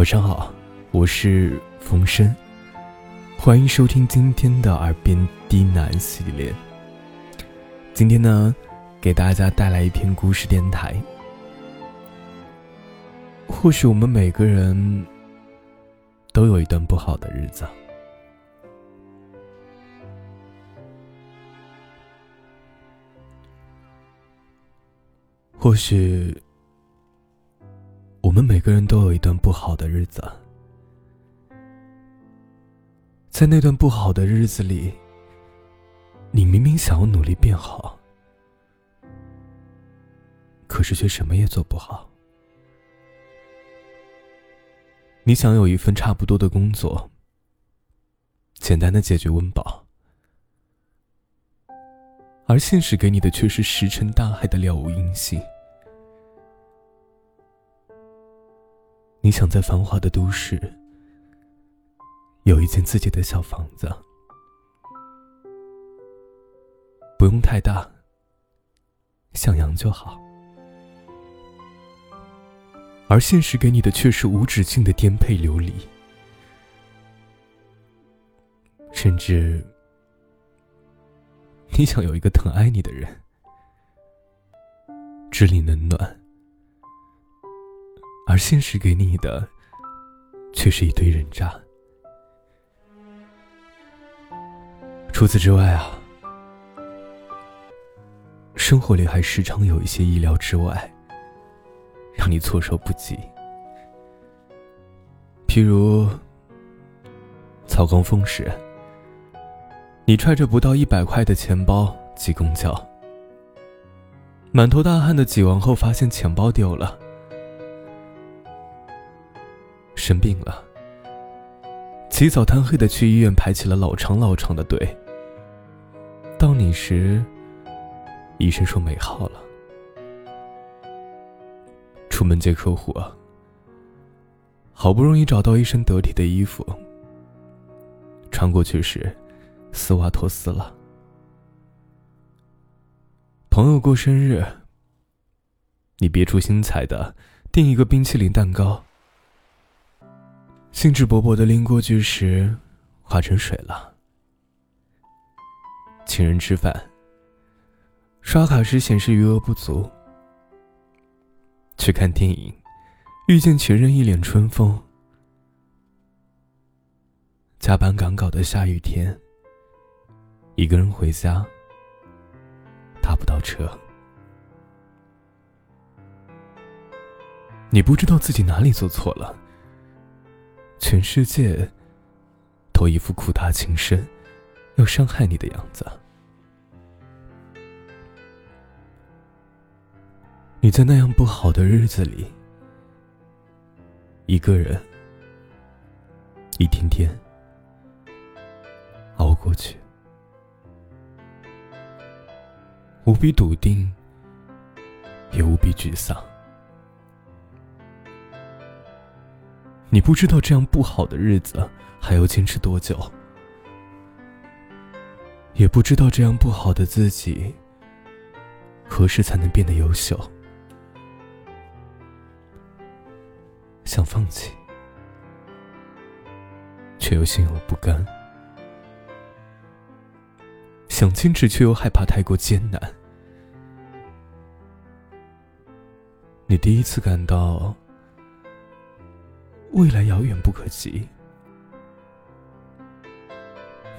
晚上好，我是冯生，欢迎收听今天的耳边低喃系列。今天呢，给大家带来一篇故事电台。或许我们每个人都有一段不好的日子，或许。我们每个人都有一段不好的日子，在那段不好的日子里，你明明想要努力变好，可是却什么也做不好。你想有一份差不多的工作，简单的解决温饱，而现实给你的却是石沉大海的了无音信。你想在繁华的都市有一间自己的小房子，不用太大，向阳就好。而现实给你的却是无止境的颠沛流离，甚至你想有一个疼爱你的人，知你冷暖。而现实给你的，却是一堆人渣。除此之外啊，生活里还时常有一些意料之外，让你措手不及。譬如早高峰时，你揣着不到一百块的钱包挤公交，满头大汗的挤完后，发现钱包丢了。生病了，起早贪黑的去医院排起了老长老长的队。到你时，医生说没号了。出门接客户，好不容易找到一身得体的衣服，穿过去时，丝袜脱丝了。朋友过生日，你别出心裁的订一个冰淇淋蛋糕。兴致勃勃的拎过去时，化成水了。请人吃饭，刷卡时显示余额不足。去看电影，遇见情人一脸春风。加班赶稿的下雨天，一个人回家，打不到车。你不知道自己哪里做错了。全世界都一副苦大情深，要伤害你的样子。你在那样不好的日子里，一个人，一天天熬过去，无比笃定，也无比沮丧。你不知道这样不好的日子还要坚持多久，也不知道这样不好的自己何时才能变得优秀。想放弃，却又心有不甘；想坚持，却又害怕太过艰难。你第一次感到。未来遥远不可及，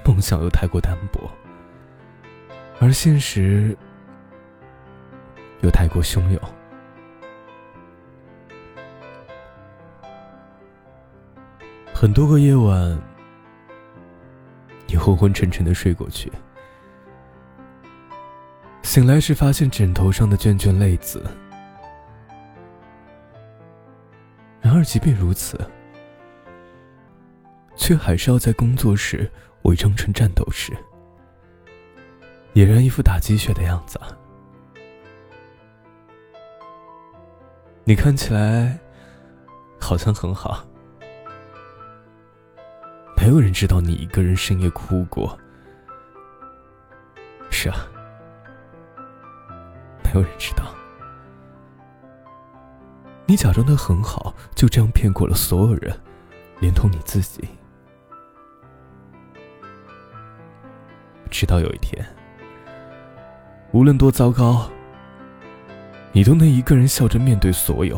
梦想又太过单薄，而现实又太过汹涌。很多个夜晚，你昏昏沉沉的睡过去，醒来时发现枕头上的卷卷泪渍。然而，即便如此，却还是要在工作时伪装成战斗时，俨然一副打鸡血的样子。你看起来好像很好，没有人知道你一个人深夜哭过。是啊，没有人知道。你假装的很好，就这样骗过了所有人，连同你自己。直到有一天，无论多糟糕，你都能一个人笑着面对所有：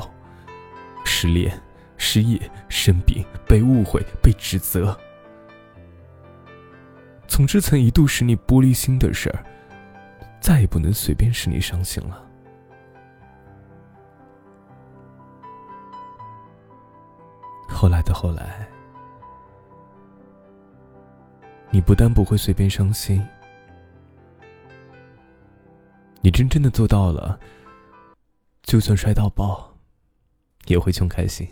失恋、失业、生病、被误会、被指责。总之，曾一度使你玻璃心的事儿，再也不能随便使你伤心了。后来的后来。你不但不会随便伤心，你真正的做到了，就算摔到爆，也会穷开心。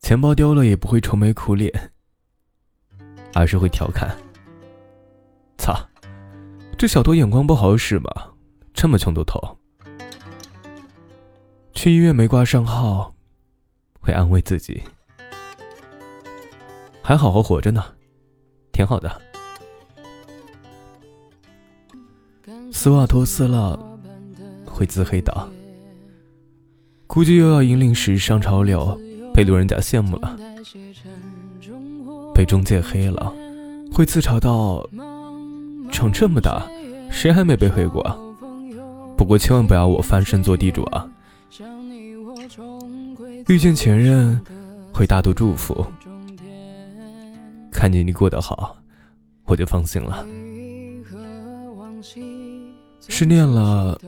钱包丢了也不会愁眉苦脸，而是会调侃：“操，这小偷眼光不好使嘛，这么穷都偷。”去医院没挂上号，会安慰自己：“还好好活着呢。”挺好的。丝袜脱丝了，会自黑的。估计又要引领时尚潮流，被路人甲羡慕了。被中介黑了，会自嘲道：长这么大，谁还没被黑过？不过千万不要我翻身做地主啊！遇见前任，会大度祝福。看见你过得好，我就放心了。失恋了，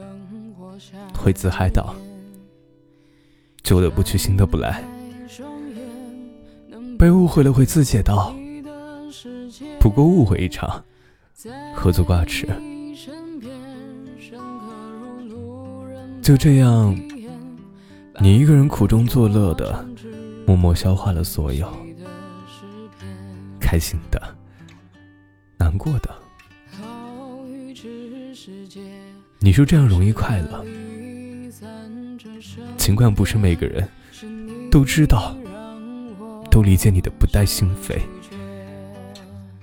会自嗨到：旧的不去，新的不来。被误会了会自解道：不过误会一场，何足挂齿。就这样，你一个人苦中作乐的，默默消化了所有。开心的，难过的，你说这样容易快乐？尽管不是每个人都知道，都理解你的不带心扉，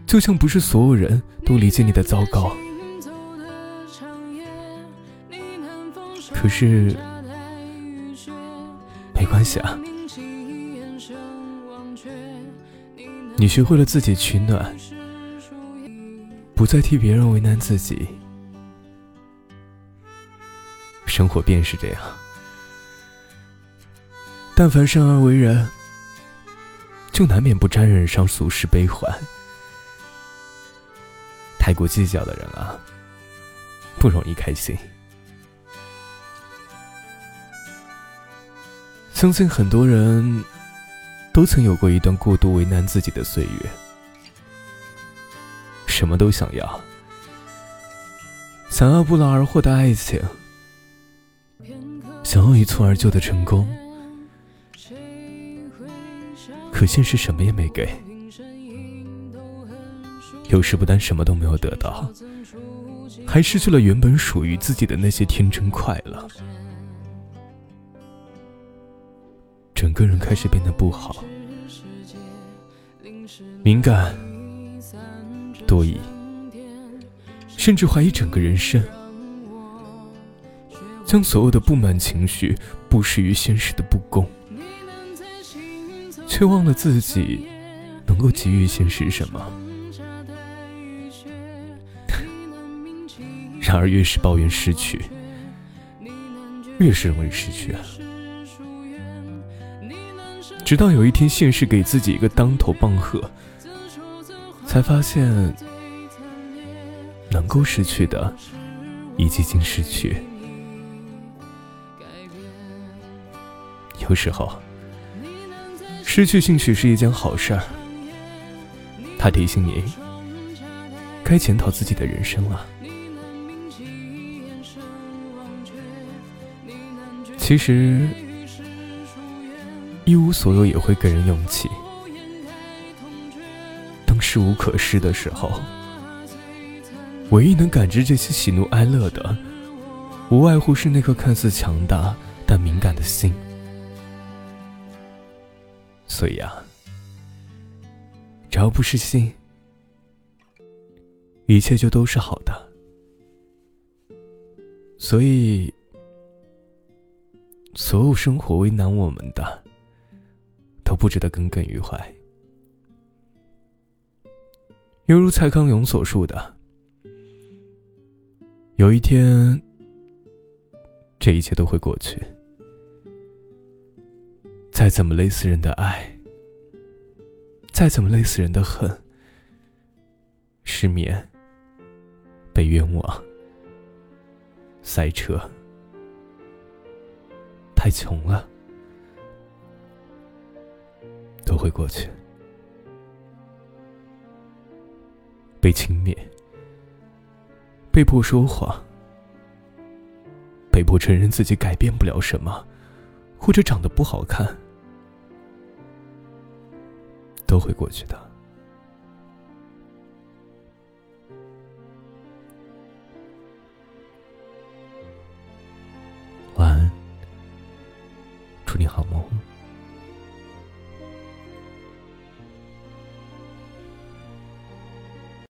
就像不是所有人都理解你的糟糕。可是，没关系啊。你学会了自己取暖，不再替别人为难自己。生活便是这样，但凡生而为人，就难免不沾染上俗世悲欢。太过计较的人啊，不容易开心。相信很多人。都曾有过一段过度为难自己的岁月，什么都想要，想要不劳而获的爱情，想要一蹴而就的成功，可现实什么也没给，有时不但什么都没有得到，还失去了原本属于自己的那些天真快乐。整个人开始变得不好，敏感、多疑，甚至怀疑整个人生，将所有的不满情绪布施于现实的不公，却忘了自己能够给予现实什么。然而，越是抱怨失去，越是容易失去啊。直到有一天，现实给自己一个当头棒喝，才发现能够失去的已经失去。有时候，失去兴趣是一件好事儿，他提醒你该检讨自己的人生了。其实。一无所有也会给人勇气。当事无可失的时候，唯一能感知这些喜怒哀乐的，无外乎是那颗看似强大但敏感的心。所以啊，只要不是心，一切就都是好的。所以，所有生活为难我们的，都不值得耿耿于怀。犹如蔡康永所述的：“有一天，这一切都会过去。再怎么累死人的爱，再怎么累死人的恨，失眠、被冤枉、塞车。”太穷了，都会过去。被轻蔑，被迫说谎，被迫承认自己改变不了什么，或者长得不好看，都会过去的。